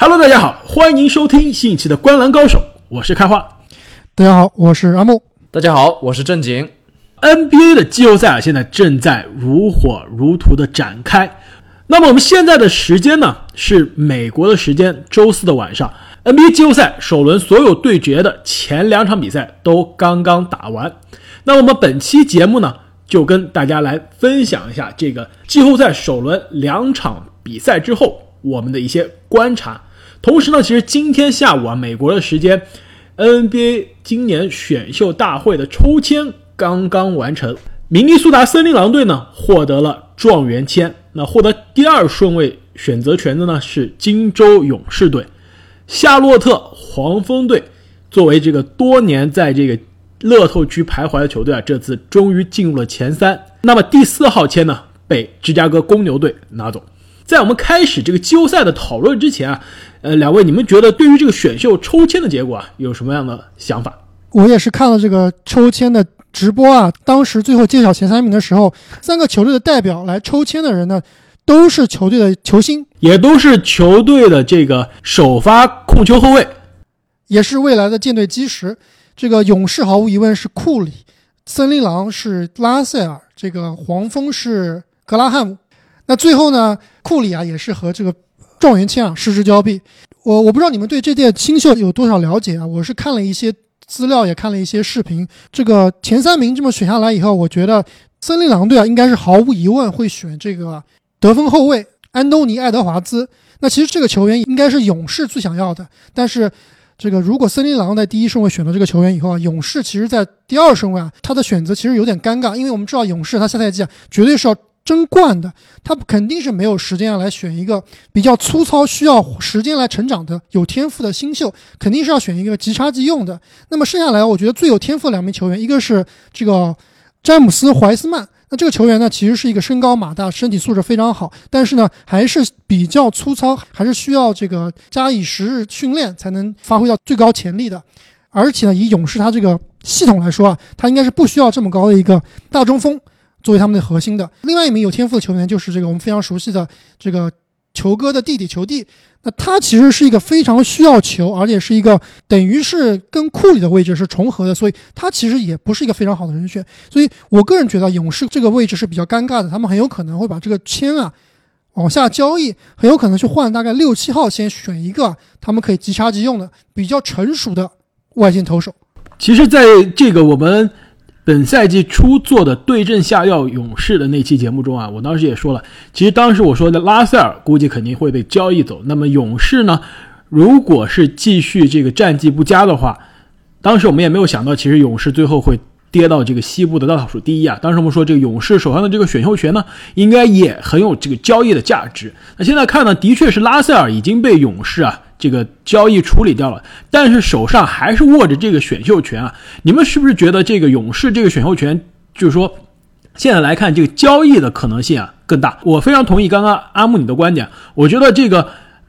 Hello，大家好，欢迎收听新一期的《观篮高手》，我是开花。大家好，我是阿木。大家好，我是正经。NBA 的季后赛啊，现在正在如火如荼的展开。那么我们现在的时间呢，是美国的时间，周四的晚上。NBA 季后赛首轮所有对决的前两场比赛都刚刚打完。那我们本期节目呢，就跟大家来分享一下这个季后赛首轮两场比赛之后我们的一些观察。同时呢，其实今天下午啊，美国的时间，NBA 今年选秀大会的抽签刚刚完成，明尼苏达森林狼队呢获得了状元签。那获得第二顺位选择权的呢是金州勇士队，夏洛特黄蜂队作为这个多年在这个乐透区徘徊的球队啊，这次终于进入了前三。那么第四号签呢被芝加哥公牛队拿走。在我们开始这个季后赛的讨论之前啊，呃，两位，你们觉得对于这个选秀抽签的结果啊，有什么样的想法？我也是看了这个抽签的直播啊，当时最后揭晓前三名的时候，三个球队的代表来抽签的人呢，都是球队的球星，也都是球队的这个首发控球后卫，也是未来的舰队基石。这个勇士毫无疑问是库里，森林狼是拉塞尔，这个黄蜂是格拉汉姆。那最后呢，库里啊也是和这个状元签啊失之交臂。我我不知道你们对这届新秀有多少了解啊？我是看了一些资料，也看了一些视频。这个前三名这么选下来以后，我觉得森林狼队啊应该是毫无疑问会选这个得分后卫安东尼·爱德华兹。那其实这个球员应该是勇士最想要的，但是这个如果森林狼在第一顺位选了这个球员以后啊，勇士其实在第二顺位啊，他的选择其实有点尴尬，因为我们知道勇士他下赛季啊绝对是要。争冠的，他肯定是没有时间来选一个比较粗糙、需要时间来成长的有天赋的新秀，肯定是要选一个即插即用的。那么剩下来，我觉得最有天赋的两名球员，一个是这个詹姆斯·怀斯曼。那这个球员呢，其实是一个身高马大、身体素质非常好，但是呢，还是比较粗糙，还是需要这个加以时日训练才能发挥到最高潜力的。而且呢，以勇士他这个系统来说啊，他应该是不需要这么高的一个大中锋。作为他们的核心的另外一名有天赋的球员，就是这个我们非常熟悉的这个球哥的弟弟球弟。那他其实是一个非常需要球，而且是一个等于是跟库里的位置是重合的，所以他其实也不是一个非常好的人选。所以我个人觉得勇士这个位置是比较尴尬的，他们很有可能会把这个签啊往下交易，很有可能去换大概六七号先选一个他们可以即插即用的比较成熟的外线投手。其实，在这个我们。本赛季初做的对阵下药勇士的那期节目中啊，我当时也说了，其实当时我说的拉塞尔估计肯定会被交易走。那么勇士呢，如果是继续这个战绩不佳的话，当时我们也没有想到，其实勇士最后会跌到这个西部的倒数第一啊。当时我们说这个勇士手上的这个选秀权呢，应该也很有这个交易的价值。那现在看呢，的确是拉塞尔已经被勇士啊。这个交易处理掉了，但是手上还是握着这个选秀权啊！你们是不是觉得这个勇士这个选秀权，就是说，现在来看这个交易的可能性啊更大？我非常同意刚刚阿木你的观点，我觉得这个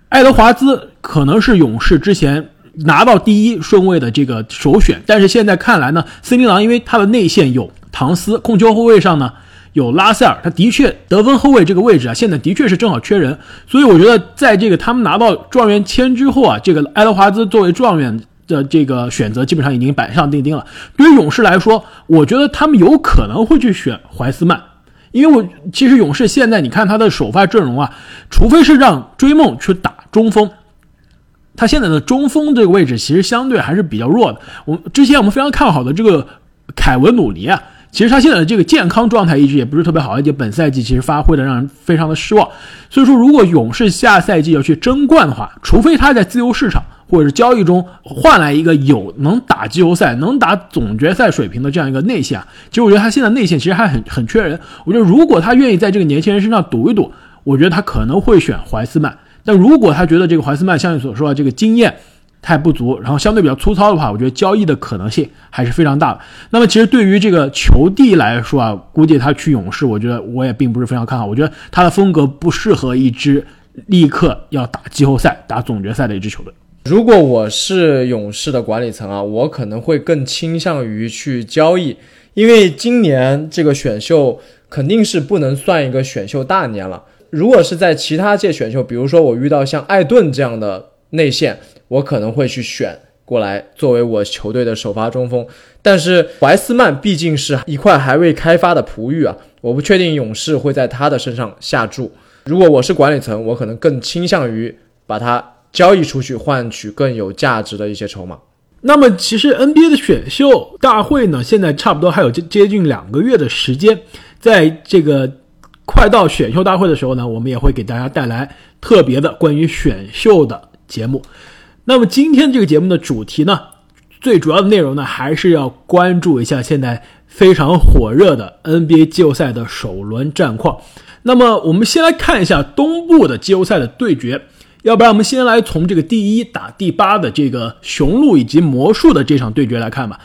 爱德华兹可能是勇士之前拿到第一顺位的这个首选，但是现在看来呢，森林狼因为他的内线有唐斯，控球后卫上呢。有拉塞尔，他的确得分后卫这个位置啊，现在的确是正好缺人，所以我觉得在这个他们拿到状元签之后啊，这个爱德华兹作为状元的这个选择基本上已经板上钉钉了。对于勇士来说，我觉得他们有可能会去选怀斯曼，因为我其实勇士现在你看他的首发阵容啊，除非是让追梦去打中锋，他现在的中锋这个位置其实相对还是比较弱的。我们之前我们非常看好的这个凯文努尼啊。其实他现在的这个健康状态一直也不是特别好，而且本赛季其实发挥的让人非常的失望。所以说，如果勇士下赛季要去争冠的话，除非他在自由市场或者是交易中换来一个有能打季后赛、能打总决赛水平的这样一个内线，其实我觉得他现在内线其实还很很缺人。我觉得如果他愿意在这个年轻人身上赌一赌，我觉得他可能会选怀斯曼。但如果他觉得这个怀斯曼像你所说的这个经验，太不足，然后相对比较粗糙的话，我觉得交易的可能性还是非常大的。那么其实对于这个球帝来说啊，估计他去勇士，我觉得我也并不是非常看好。我觉得他的风格不适合一支立刻要打季后赛、打总决赛的一支球队。如果我是勇士的管理层啊，我可能会更倾向于去交易，因为今年这个选秀肯定是不能算一个选秀大年了。如果是在其他届选秀，比如说我遇到像艾顿这样的。内线，我可能会去选过来作为我球队的首发中锋。但是怀斯曼毕竟是一块还未开发的璞玉啊，我不确定勇士会在他的身上下注。如果我是管理层，我可能更倾向于把他交易出去，换取更有价值的一些筹码。那么，其实 NBA 的选秀大会呢，现在差不多还有接接近两个月的时间，在这个快到选秀大会的时候呢，我们也会给大家带来特别的关于选秀的节目。那么，今天这个节目的主题呢，最主要的内容呢，还是要关注一下现在非常火热的 NBA 季后赛的首轮战况。那么，我们先来看一下东部的季后赛的对决。要不然我们先来从这个第一打第八的这个雄鹿以及魔术的这场对决来看吧。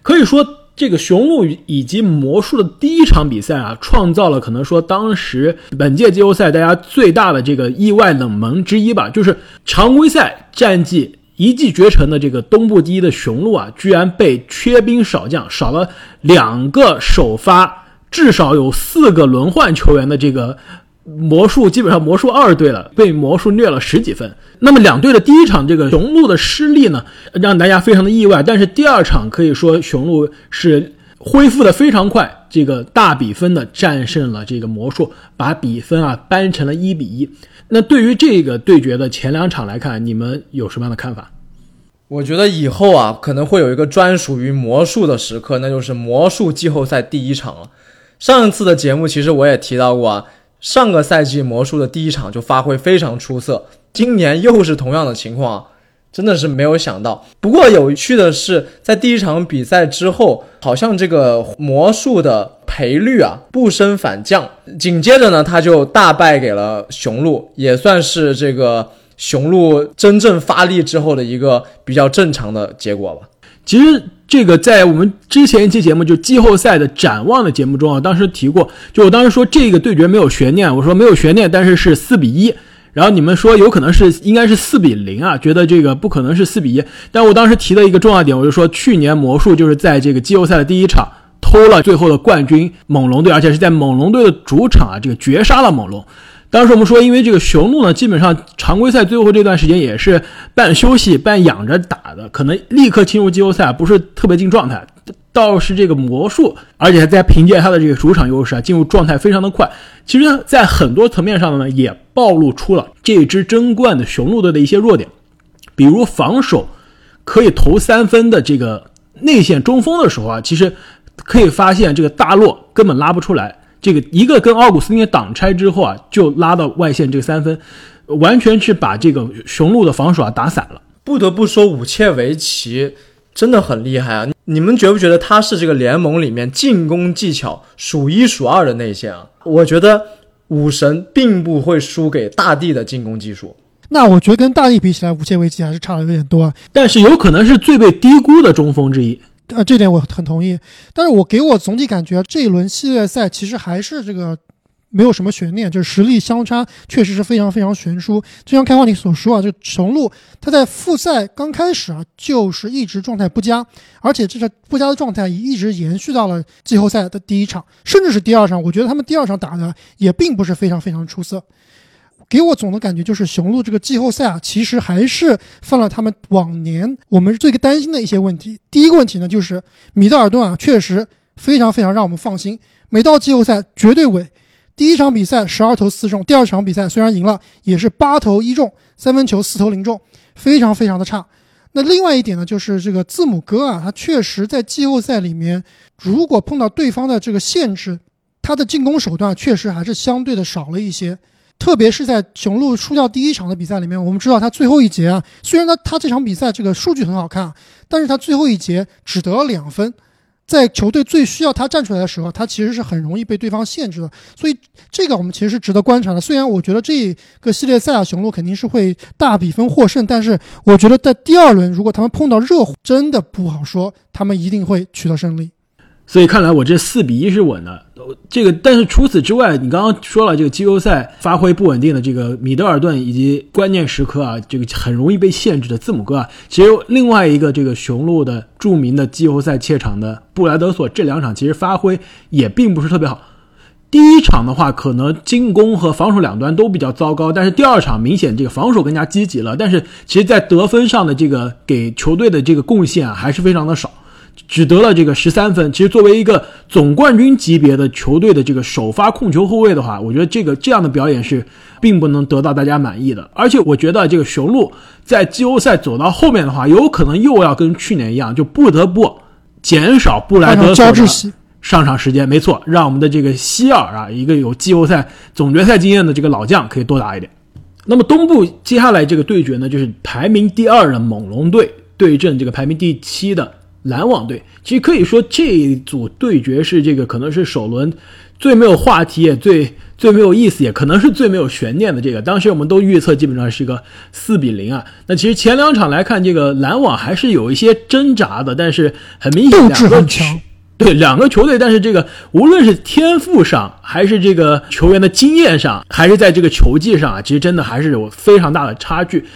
可以说，这个雄鹿以及魔术的第一场比赛啊，创造了可能说当时本届季后赛大家最大的这个意外冷门之一吧。就是常规赛战绩一骑绝尘的这个东部第一的雄鹿啊，居然被缺兵少将少了两个首发，至少有四个轮换球员的这个。魔术基本上魔术二队了，被魔术虐了十几分。那么两队的第一场这个雄鹿的失利呢，让大家非常的意外。但是第二场可以说雄鹿是恢复的非常快，这个大比分的战胜了这个魔术，把比分啊扳成了一比一。那对于这个对决的前两场来看，你们有什么样的看法？我觉得以后啊可能会有一个专属于魔术的时刻，那就是魔术季后赛第一场了。上一次的节目其实我也提到过啊。上个赛季魔术的第一场就发挥非常出色，今年又是同样的情况，真的是没有想到。不过有趣的是，在第一场比赛之后，好像这个魔术的赔率啊不升反降，紧接着呢他就大败给了雄鹿，也算是这个雄鹿真正发力之后的一个比较正常的结果吧。其实这个在我们之前一期节目就季后赛的展望的节目中啊，当时提过，就我当时说这个对决没有悬念，我说没有悬念，但是是四比一，然后你们说有可能是应该是四比零啊，觉得这个不可能是四比一，但我当时提的一个重要点，我就说去年魔术就是在这个季后赛的第一场偷了最后的冠军猛龙队，而且是在猛龙队的主场啊，这个绝杀了猛龙。当时我们说，因为这个雄鹿呢，基本上常规赛最后这段时间也是半休息半养着打的，可能立刻进入季后赛不是特别进状态。倒是这个魔术，而且在凭借他的这个主场优势啊，进入状态非常的快。其实，在很多层面上呢，也暴露出了这支争冠的雄鹿队的一些弱点，比如防守可以投三分的这个内线中锋的时候啊，其实可以发现这个大洛根本拉不出来。这个一个跟奥古斯丁挡拆之后啊，就拉到外线这个三分，完全是把这个雄鹿的防守啊打散了。不得不说，武切维奇真的很厉害啊！你们觉不觉得他是这个联盟里面进攻技巧数一数二的内线啊？我觉得武神并不会输给大帝的进攻技术。那我觉得跟大帝比起来，武切维奇还是差的有点多啊。但是有可能是最被低估的中锋之一。呃，这点我很同意，但是我给我总体感觉这一轮系列赛其实还是这个没有什么悬念，就是实力相差确实是非常非常悬殊。就像开话你所说啊，这雄鹿他在复赛刚开始啊就是一直状态不佳，而且这个不佳的状态一直延续到了季后赛的第一场，甚至是第二场。我觉得他们第二场打的也并不是非常非常出色。给我总的感觉就是雄鹿这个季后赛啊，其实还是犯了他们往年我们最担心的一些问题。第一个问题呢，就是米德尔顿啊，确实非常非常让我们放心，每到季后赛绝对稳。第一场比赛十二投四中，第二场比赛虽然赢了，也是八投一中，三分球四投零中，非常非常的差。那另外一点呢，就是这个字母哥啊，他确实在季后赛里面，如果碰到对方的这个限制，他的进攻手段确实还是相对的少了一些。特别是在雄鹿输掉第一场的比赛里面，我们知道他最后一节啊，虽然他他这场比赛这个数据很好看，但是他最后一节只得了两分，在球队最需要他站出来的时候，他其实是很容易被对方限制的。所以这个我们其实是值得观察的。虽然我觉得这个系列赛啊，雄鹿肯定是会大比分获胜，但是我觉得在第二轮如果他们碰到热火，真的不好说，他们一定会取得胜利。所以看来我这四比一是稳的，这个但是除此之外，你刚刚说了这个季后赛发挥不稳定的这个米德尔顿以及关键时刻啊，这个很容易被限制的字母哥啊，其实另外一个这个雄鹿的著名的季后赛怯场的布莱德索，这两场其实发挥也并不是特别好。第一场的话，可能进攻和防守两端都比较糟糕，但是第二场明显这个防守更加积极了。但是其实，在得分上的这个给球队的这个贡献啊，还是非常的少，只得了这个十三分。其实作为一个总冠军级别的球队的这个首发控球后卫的话，我觉得这个这样的表演是并不能得到大家满意的。而且我觉得这个雄鹿在季后赛走到后面的话，有可能又要跟去年一样，就不得不减少布莱德交替上场时间没错，让我们的这个希尔啊，一个有季后赛总决赛经验的这个老将可以多打一点。那么东部接下来这个对决呢，就是排名第二的猛龙队对阵这个排名第七的篮网队。其实可以说这一组对决是这个可能是首轮最没有话题也最最没有意思，也可能是最没有悬念的这个。当时我们都预测基本上是一个四比零啊。那其实前两场来看，这个篮网还是有一些挣扎的，但是很明显两个。对两个球队，但是这个无论是天赋上，还是这个球员的经验上，还是在这个球技上啊，其实真的还是有非常大的差距。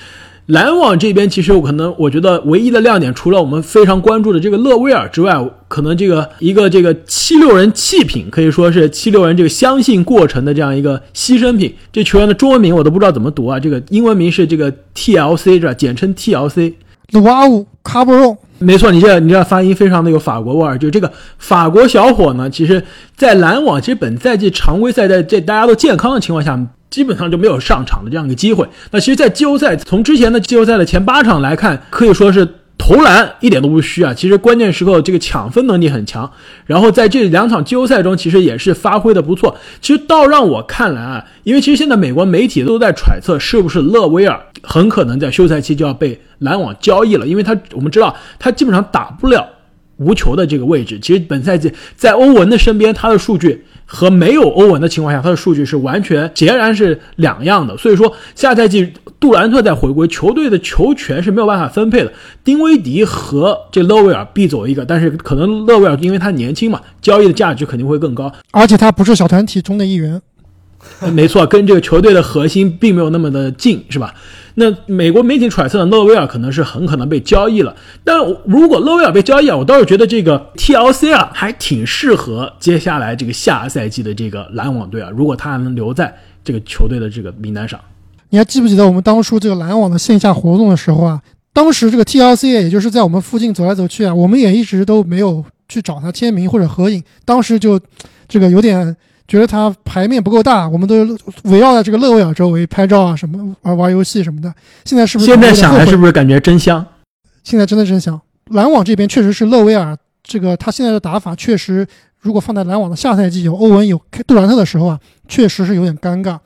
篮网这边其实我可能我觉得唯一的亮点，除了我们非常关注的这个勒威尔之外，可能这个一个这个七六人弃品，可以说是七六人这个相信过程的这样一个牺牲品。这球员的中文名我都不知道怎么读啊，这个英文名是这个 TLC 是吧？简称 TLC。鲁瓦乌卡布隆。没错，你这你这发音非常的有法国味儿。就这个法国小伙呢，其实，在篮网，其实本赛季常规赛在这大家都健康的情况下，基本上就没有上场的这样一个机会。那其实，在季后赛，从之前的季后赛的前八场来看，可以说是。投篮一点都不虚啊，其实关键时刻这个抢分能力很强，然后在这两场季后赛中，其实也是发挥的不错。其实倒让我看来啊，因为其实现在美国媒体都在揣测，是不是勒威尔很可能在休赛期就要被篮网交易了，因为他我们知道他基本上打不了无球的这个位置。其实本赛季在欧文的身边，他的数据。和没有欧文的情况下，他的数据是完全截然是两样的。所以说，下赛季杜兰特在回归，球队的球权是没有办法分配的。丁威迪和这勒维尔必走一个，但是可能勒维尔因为他年轻嘛，交易的价值肯定会更高，而且他不是小团体中的一员。没错，跟这个球队的核心并没有那么的近，是吧？那美国媒体揣测的勒维尔可能是很可能被交易了。但如果勒维尔被交易啊，我倒是觉得这个 TLC 啊还挺适合接下来这个下赛季的这个篮网队啊。如果他还能留在这个球队的这个名单上，你还记不记得我们当初这个篮网的线下活动的时候啊？当时这个 TLC 也就是在我们附近走来走去啊，我们也一直都没有去找他签名或者合影。当时就这个有点。觉得他牌面不够大，我们都围绕在这个勒维尔周围拍照啊，什么玩玩游戏什么的。现在是不是现在想来是不是感觉真香？现在真的真香。篮网这边确实是勒维尔这个他现在的打法确实，如果放在篮网的下赛季有欧文有杜兰特的时候啊，确实是有点尴尬。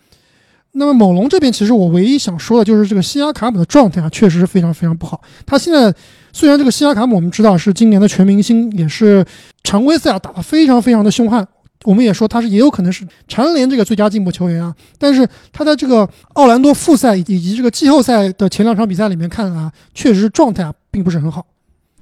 那么猛龙这边其实我唯一想说的就是这个西亚卡姆的状态啊，确实是非常非常不好。他现在虽然这个西亚卡姆我们知道是今年的全明星，也是常规赛啊打得非常非常的凶悍。我们也说他是也有可能是蝉联这个最佳进步球员啊，但是他在这个奥兰多复赛以及这个季后赛的前两场比赛里面看啊，确实状态啊并不是很好。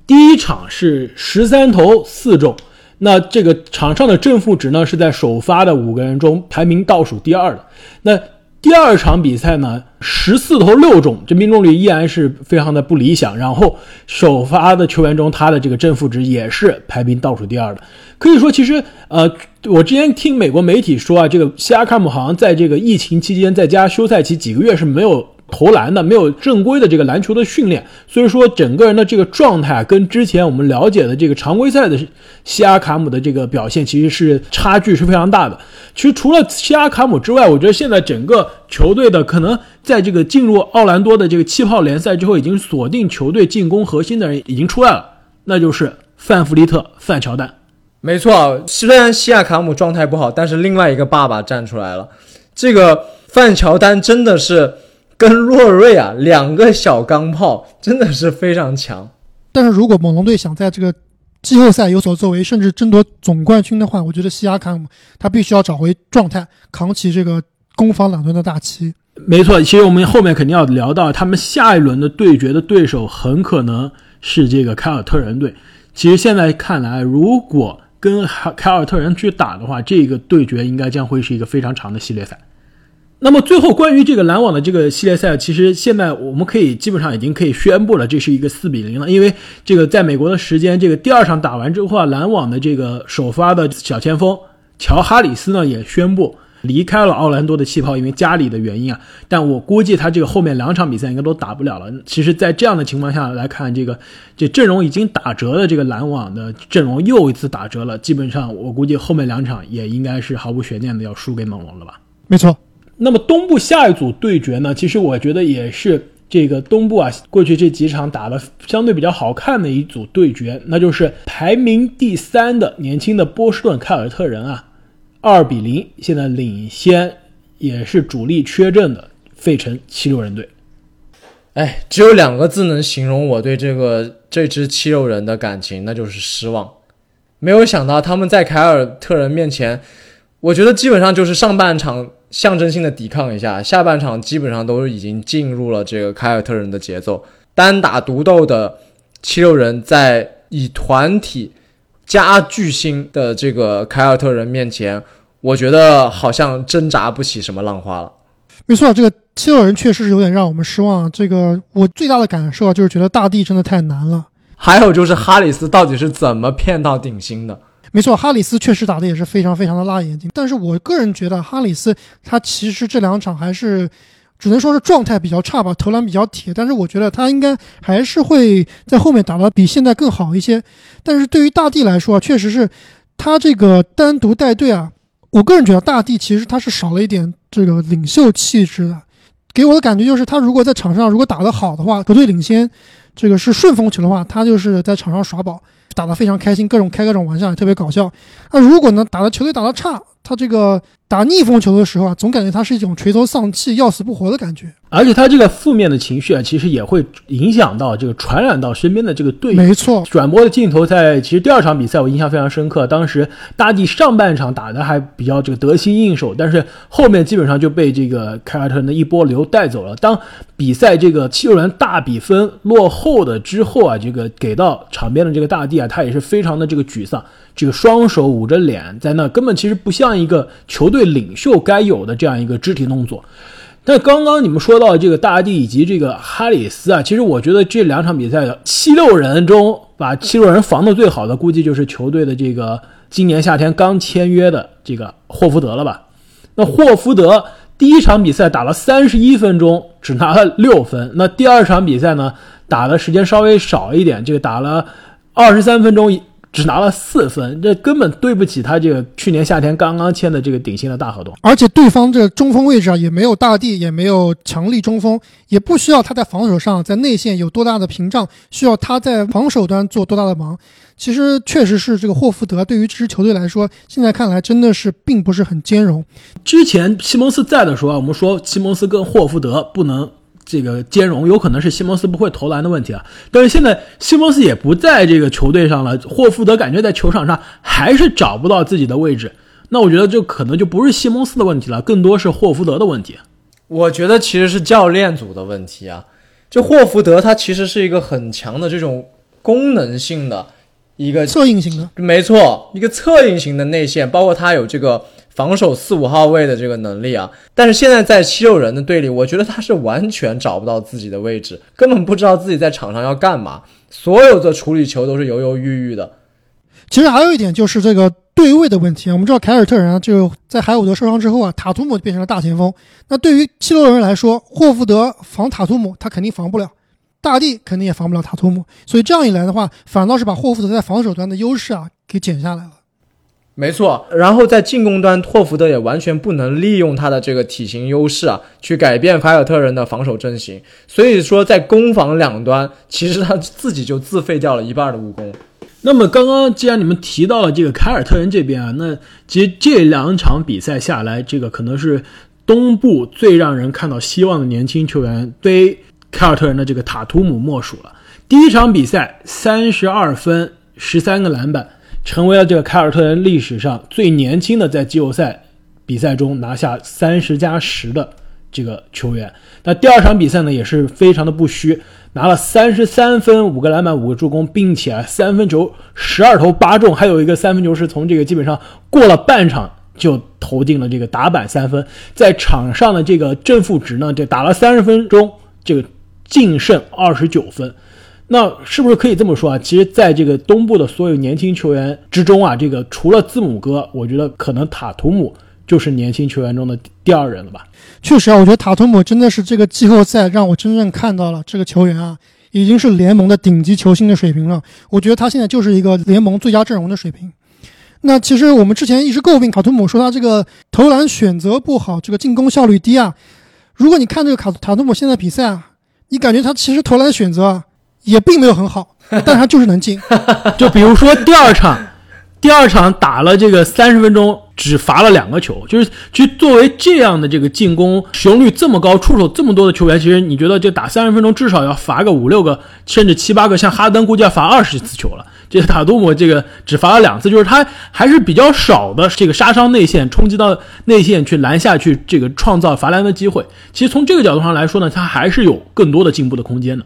第一场是十三投四中，那这个场上的正负值呢是在首发的五个人中排名倒数第二的。那第二场比赛呢，十四投六中，这命中率依然是非常的不理想。然后首发的球员中，他的这个正负值也是排名倒数第二的。可以说，其实呃，我之前听美国媒体说啊，这个西亚卡姆好像在这个疫情期间，在加休赛期几个月是没有。投篮的没有正规的这个篮球的训练，所以说整个人的这个状态跟之前我们了解的这个常规赛的西亚卡姆的这个表现其实是差距是非常大的。其实除了西亚卡姆之外，我觉得现在整个球队的可能在这个进入奥兰多的这个气泡联赛之后，已经锁定球队进攻核心的人已经出来了，那就是范弗利特、范乔丹。没错，虽然西亚卡姆状态不好，但是另外一个爸爸站出来了，这个范乔丹真的是。跟洛瑞啊，两个小钢炮真的是非常强。但是如果猛龙队想在这个季后赛有所作为，甚至争夺总冠军的话，我觉得西亚卡姆他必须要找回状态，扛起这个攻防两端的大旗。没错，其实我们后面肯定要聊到，他们下一轮的对决的对手很可能是这个凯尔特人队。其实现在看来，如果跟凯尔特人去打的话，这个对决应该将会是一个非常长的系列赛。那么最后关于这个篮网的这个系列赛，其实现在我们可以基本上已经可以宣布了，这是一个四比零了。因为这个在美国的时间，这个第二场打完之后啊，篮网的这个首发的小前锋乔哈里斯呢也宣布离开了奥兰多的气泡，因为家里的原因啊。但我估计他这个后面两场比赛应该都打不了了。其实，在这样的情况下来看，这个这阵容已经打折的这个篮网的阵容又一次打折了。基本上，我估计后面两场也应该是毫无悬念的要输给猛龙了吧？没错。那么东部下一组对决呢？其实我觉得也是这个东部啊，过去这几场打的相对比较好看的一组对决，那就是排名第三的年轻的波士顿凯尔特人啊，二比零现在领先，也是主力缺阵的费城七六人队。哎，只有两个字能形容我对这个这支七六人的感情，那就是失望。没有想到他们在凯尔特人面前，我觉得基本上就是上半场。象征性的抵抗一下，下半场基本上都已经进入了这个凯尔特人的节奏，单打独斗的七六人在以团体加巨星的这个凯尔特人面前，我觉得好像挣扎不起什么浪花了。没错，这个七六人确实是有点让我们失望。这个我最大的感受就是觉得大地真的太难了。还有就是哈里斯到底是怎么骗到顶薪的？没错，哈里斯确实打的也是非常非常的辣眼睛。但是我个人觉得，哈里斯他其实这两场还是只能说是状态比较差吧，投篮比较铁。但是我觉得他应该还是会在后面打的比现在更好一些。但是对于大帝来说，确实是他这个单独带队啊，我个人觉得大帝其实他是少了一点这个领袖气质的。给我的感觉就是，他如果在场上如果打得好的话，球队领先，这个是顺风球的话，他就是在场上耍宝。打得非常开心，各种开各种玩笑，也特别搞笑。那如果呢，打的球队打得差，他这个打逆风球的时候啊，总感觉他是一种垂头丧气、要死不活的感觉。而且他这个负面的情绪啊，其实也会影响到这个传染到身边的这个队友。没错，转播的镜头在其实第二场比赛我印象非常深刻，当时大帝上半场打的还比较这个得心应手，但是后面基本上就被这个凯尔特人的一波流带走了。当比赛这个七六人大比分落后的之后啊，这个给到场边的这个大帝啊，他也是非常的这个沮丧，这个双手捂着脸在那，根本其实不像一个球队领袖该有的这样一个肢体动作。但刚刚你们说到这个大帝以及这个哈里斯啊，其实我觉得这两场比赛的七六人中，把七六人防的最好的，估计就是球队的这个今年夏天刚签约的这个霍福德了吧？那霍福德第一场比赛打了三十一分钟，只拿了六分。那第二场比赛呢，打的时间稍微少一点，这个打了二十三分钟。只拿了四分，这根本对不起他这个去年夏天刚刚签的这个顶薪的大合同。而且对方这中锋位置啊，也没有大帝，也没有强力中锋，也不需要他在防守上在内线有多大的屏障，需要他在防守端做多大的忙。其实确实是这个霍福德对于这支球队来说，现在看来真的是并不是很兼容。之前西蒙斯在的时候啊，我们说西蒙斯跟霍福德不能。这个兼容有可能是西蒙斯不会投篮的问题啊，但是现在西蒙斯也不在这个球队上了，霍福德感觉在球场上还是找不到自己的位置，那我觉得这可能就不是西蒙斯的问题了，更多是霍福德的问题。我觉得其实是教练组的问题啊，就霍福德他其实是一个很强的这种功能性的一个策应型的，没错，一个策应型的内线，包括他有这个。防守四五号位的这个能力啊，但是现在在七六人的队里，我觉得他是完全找不到自己的位置，根本不知道自己在场上要干嘛，所有的处理球都是犹犹豫豫的。其实还有一点就是这个对位的问题啊，我们知道凯尔特人啊，就在海伍德受伤之后啊，塔图姆变成了大前锋。那对于七六人来说，霍福德防塔图姆他肯定防不了，大帝肯定也防不了塔图姆，所以这样一来的话，反倒是把霍福德在防守端的优势啊给减下来了。没错，然后在进攻端，霍福德也完全不能利用他的这个体型优势啊，去改变凯尔特人的防守阵型。所以说，在攻防两端，其实他自己就自废掉了一半的武功。那么，刚刚既然你们提到了这个凯尔特人这边啊，那其实这两场比赛下来，这个可能是东部最让人看到希望的年轻球员，非凯尔特人的这个塔图姆莫属了。第一场比赛，三十二分，十三个篮板。成为了这个凯尔特人历史上最年轻的在季后赛比赛中拿下三十加十的这个球员。那第二场比赛呢，也是非常的不虚，拿了三十三分、五个篮板、五个助攻，并且三分球十二投八中，还有一个三分球是从这个基本上过了半场就投进了这个打板三分。在场上的这个正负值呢，这打了三十分钟，这个净胜二十九分。那是不是可以这么说啊？其实，在这个东部的所有年轻球员之中啊，这个除了字母哥，我觉得可能塔图姆就是年轻球员中的第二人了吧？确实啊，我觉得塔图姆真的是这个季后赛让我真正看到了这个球员啊，已经是联盟的顶级球星的水平了。我觉得他现在就是一个联盟最佳阵容的水平。那其实我们之前一直诟病塔图姆说他这个投篮选择不好，这个进攻效率低啊。如果你看这个卡塔图姆现在比赛啊，你感觉他其实投篮选择啊。也并没有很好，但他就是能进。就比如说第二场，第二场打了这个三十分钟，只罚了两个球。就是其实作为这样的这个进攻使用率这么高、出手这么多的球员，其实你觉得就打三十分钟至少要罚个五六个，甚至七八个。像哈登估计要罚二十次球了。这个塔图姆这个只罚了两次，就是他还是比较少的这个杀伤内线，冲击到内线去拦下去，这个创造罚篮的机会。其实从这个角度上来说呢，他还是有更多的进步的空间的。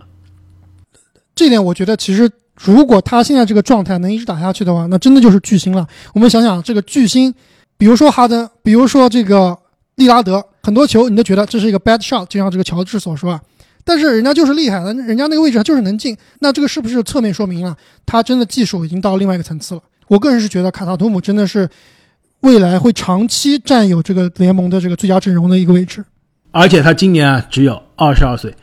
这点我觉得，其实如果他现在这个状态能一直打下去的话，那真的就是巨星了。我们想想，这个巨星，比如说哈登，比如说这个利拉德，很多球你都觉得这是一个 bad shot，就像这个乔治所说啊。但是人家就是厉害，人家那个位置上就是能进。那这个是不是侧面说明了他真的技术已经到另外一个层次了？我个人是觉得卡塔图姆真的是未来会长期占有这个联盟的这个最佳阵容的一个位置。而且他今年啊只有二十二岁。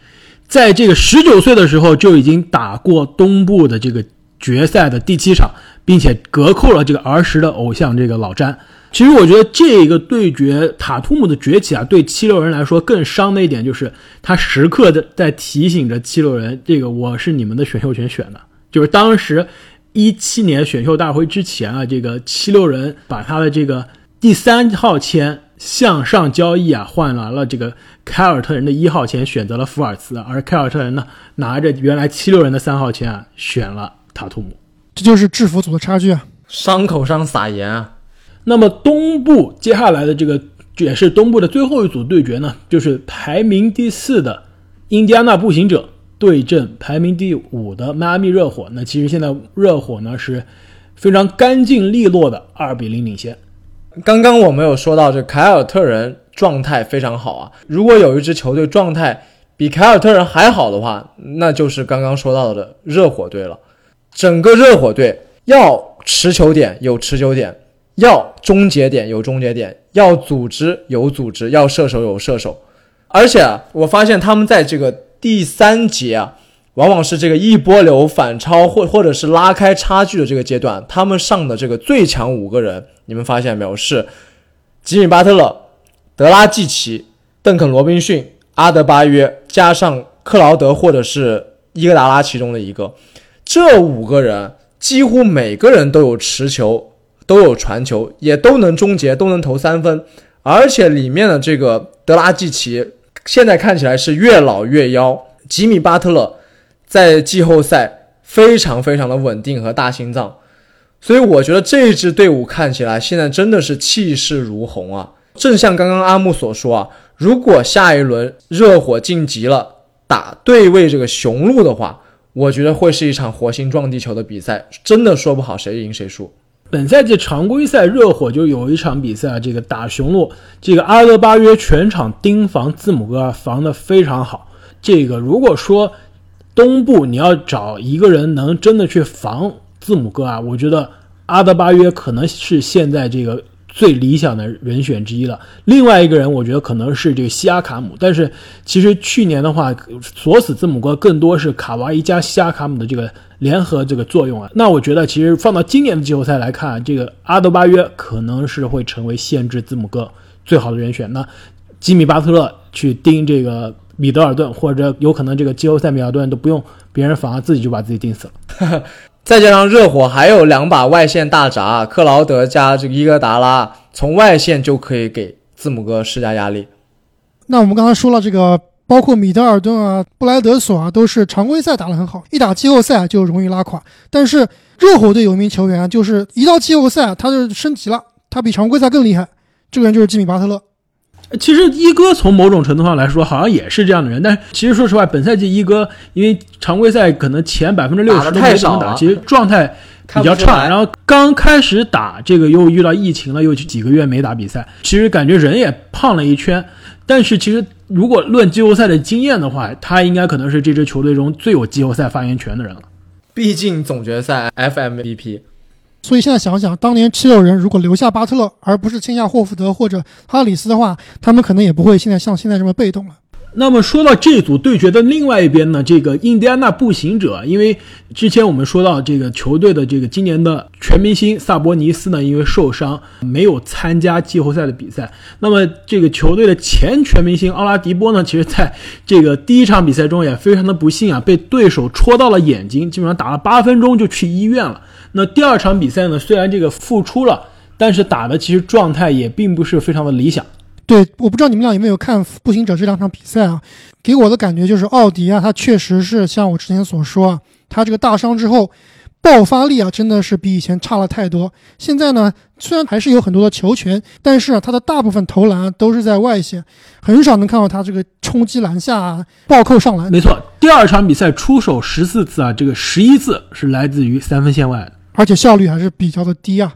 在这个十九岁的时候就已经打过东部的这个决赛的第七场，并且隔扣了这个儿时的偶像这个老詹。其实我觉得这个对决塔图姆的崛起啊，对七六人来说更伤的一点就是他时刻的在提醒着七六人，这个我是你们的选秀权选的。就是当时一七年选秀大会之前啊，这个七六人把他的这个第三号签。向上交易啊，换来了这个凯尔特人的一号签，选择了福尔茨，而凯尔特人呢，拿着原来七六人的三号签啊，选了塔图姆，这就是制服组的差距啊，伤口上撒盐啊。那么东部接下来的这个也是东部的最后一组对决呢，就是排名第四的印第安纳步行者对阵排名第五的迈阿密热火。那其实现在热火呢是非常干净利落的二比零领先。刚刚我们有说到，这凯尔特人状态非常好啊。如果有一支球队状态比凯尔特人还好的话，那就是刚刚说到的热火队了。整个热火队要持球点有持球点，要终结点有终结点，要组织有组织，要射手有射手。而且啊，我发现他们在这个第三节啊，往往是这个一波流反超或或者是拉开差距的这个阶段，他们上的这个最强五个人。你们发现没有？是吉米·巴特勒、德拉季奇、邓肯·罗宾逊、阿德巴约，加上克劳德或者是伊戈达拉其中的一个。这五个人几乎每个人都有持球，都有传球，也都能终结，都能投三分。而且里面的这个德拉季奇现在看起来是越老越妖。吉米·巴特勒在季后赛非常非常的稳定和大心脏。所以我觉得这支队伍看起来现在真的是气势如虹啊！正像刚刚阿木所说啊，如果下一轮热火晋级了，打对位这个雄鹿的话，我觉得会是一场火星撞地球的比赛，真的说不好谁赢谁输。本赛季常规赛热火就有一场比赛啊，这个打雄鹿，这个阿德巴约全场盯防字母哥，防得非常好。这个如果说东部你要找一个人能真的去防。字母哥啊，我觉得阿德巴约可能是现在这个最理想的人选之一了。另外一个人，我觉得可能是这个西亚卡姆。但是其实去年的话，锁死字母哥更多是卡哇伊加西亚卡姆的这个联合这个作用啊。那我觉得其实放到今年的季后赛来看，这个阿德巴约可能是会成为限制字母哥最好的人选。那吉米巴特勒去盯这个米德尔顿，或者有可能这个季后赛米德尔顿都不用别人防，自己就把自己定死了。再加上热火还有两把外线大闸，克劳德加这个伊戈达拉，从外线就可以给字母哥施加压力。那我们刚才说了，这个包括米德尔顿啊、布莱德索啊，都是常规赛打得很好，一打季后赛就容易拉垮。但是热火队有一名球员，就是一到季后赛他就升级了，他比常规赛更厉害。这个人就是吉米巴特勒。其实一哥从某种程度上来说，好像也是这样的人。但是其实说实话，本赛季一哥因为常规赛可能前百分之六十都没怎么打，其实状态比较差。然后刚开始打这个又遇到疫情了，又几个月没打比赛，其实感觉人也胖了一圈。但是其实如果论季后赛的经验的话，他应该可能是这支球队中最有季后赛发言权的人了。毕竟总决赛 FMVP。所以现在想想，当年七六人如果留下巴特勒，而不是签下霍福德或者哈里斯的话，他们可能也不会现在像现在这么被动了。那么说到这组对决的另外一边呢，这个印第安纳步行者，因为之前我们说到这个球队的这个今年的全明星萨博尼斯呢，因为受伤没有参加季后赛的比赛。那么这个球队的前全明星奥拉迪波呢，其实在这个第一场比赛中也非常的不幸啊，被对手戳到了眼睛，基本上打了八分钟就去医院了。那第二场比赛呢，虽然这个复出了，但是打的其实状态也并不是非常的理想。对，我不知道你们俩有没有看步行者这两场比赛啊？给我的感觉就是奥迪啊，他确实是像我之前所说啊，他这个大伤之后爆发力啊，真的是比以前差了太多。现在呢，虽然还是有很多的球权，但是啊，他的大部分投篮都是在外线，很少能看到他这个冲击篮下、啊、暴扣上篮。没错，第二场比赛出手十四次啊，这个十一次是来自于三分线外的，而且效率还是比较的低啊。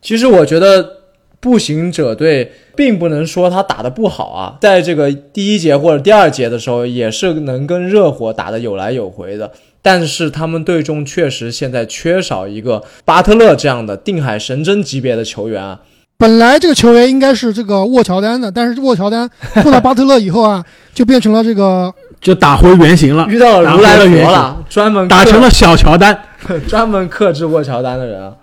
其实我觉得。步行者队并不能说他打得不好啊，在这个第一节或者第二节的时候，也是能跟热火打得有来有回的。但是他们队中确实现在缺少一个巴特勒这样的定海神针级别的球员啊。本来这个球员应该是这个沃乔丹的，但是沃乔丹碰到巴特勒以后啊，就变成了这个就打回原形了，遇到了如来佛了，专门打成了小乔丹，专门克制过乔丹的人啊。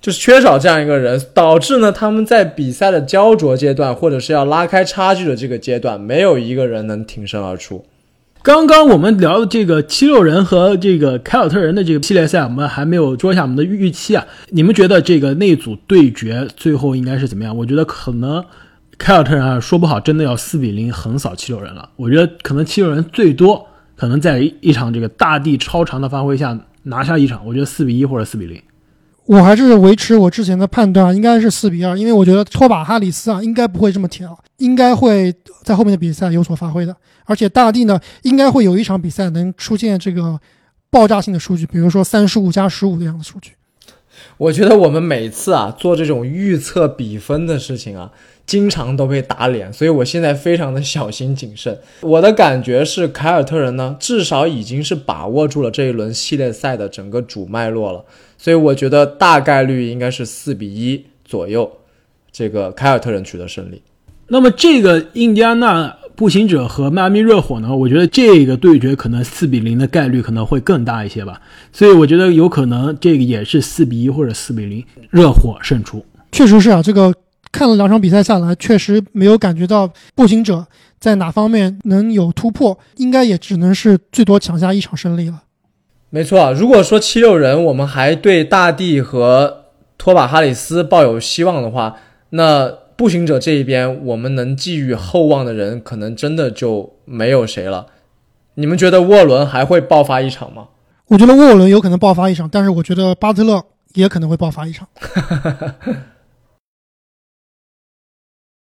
就是缺少这样一个人，导致呢他们在比赛的焦灼阶段，或者是要拉开差距的这个阶段，没有一个人能挺身而出。刚刚我们聊的这个七六人和这个凯尔特人的这个系列赛，我们还没有说一下我们的预期啊。你们觉得这个那组对决最后应该是怎么样？我觉得可能凯尔特人啊说不好，真的要四比零横扫七六人了。我觉得可能七六人最多可能在一场这个大地超长的发挥下拿下一场。我觉得四比一或者四比零。我还是维持我之前的判断，应该是四比二，因为我觉得托马哈里斯啊，应该不会这么挑，应该会在后面的比赛有所发挥的。而且大地呢，应该会有一场比赛能出现这个爆炸性的数据，比如说三十五加十五这样的数据。我觉得我们每次啊做这种预测比分的事情啊，经常都被打脸，所以我现在非常的小心谨慎。我的感觉是，凯尔特人呢，至少已经是把握住了这一轮系列赛的整个主脉络了。所以我觉得大概率应该是四比一左右，这个凯尔特人取得胜利。那么这个印第安纳步行者和迈阿密热火呢？我觉得这个对决可能四比零的概率可能会更大一些吧。所以我觉得有可能这个也是四比一或者四比零，热火胜出。确实是啊，这个看了两场比赛下来，确实没有感觉到步行者在哪方面能有突破，应该也只能是最多抢下一场胜利了。没错，如果说七六人我们还对大帝和托马哈里斯抱有希望的话，那步行者这一边我们能寄予厚望的人，可能真的就没有谁了。你们觉得沃伦还会爆发一场吗？我觉得沃伦有可能爆发一场，但是我觉得巴特勒也可能会爆发一场。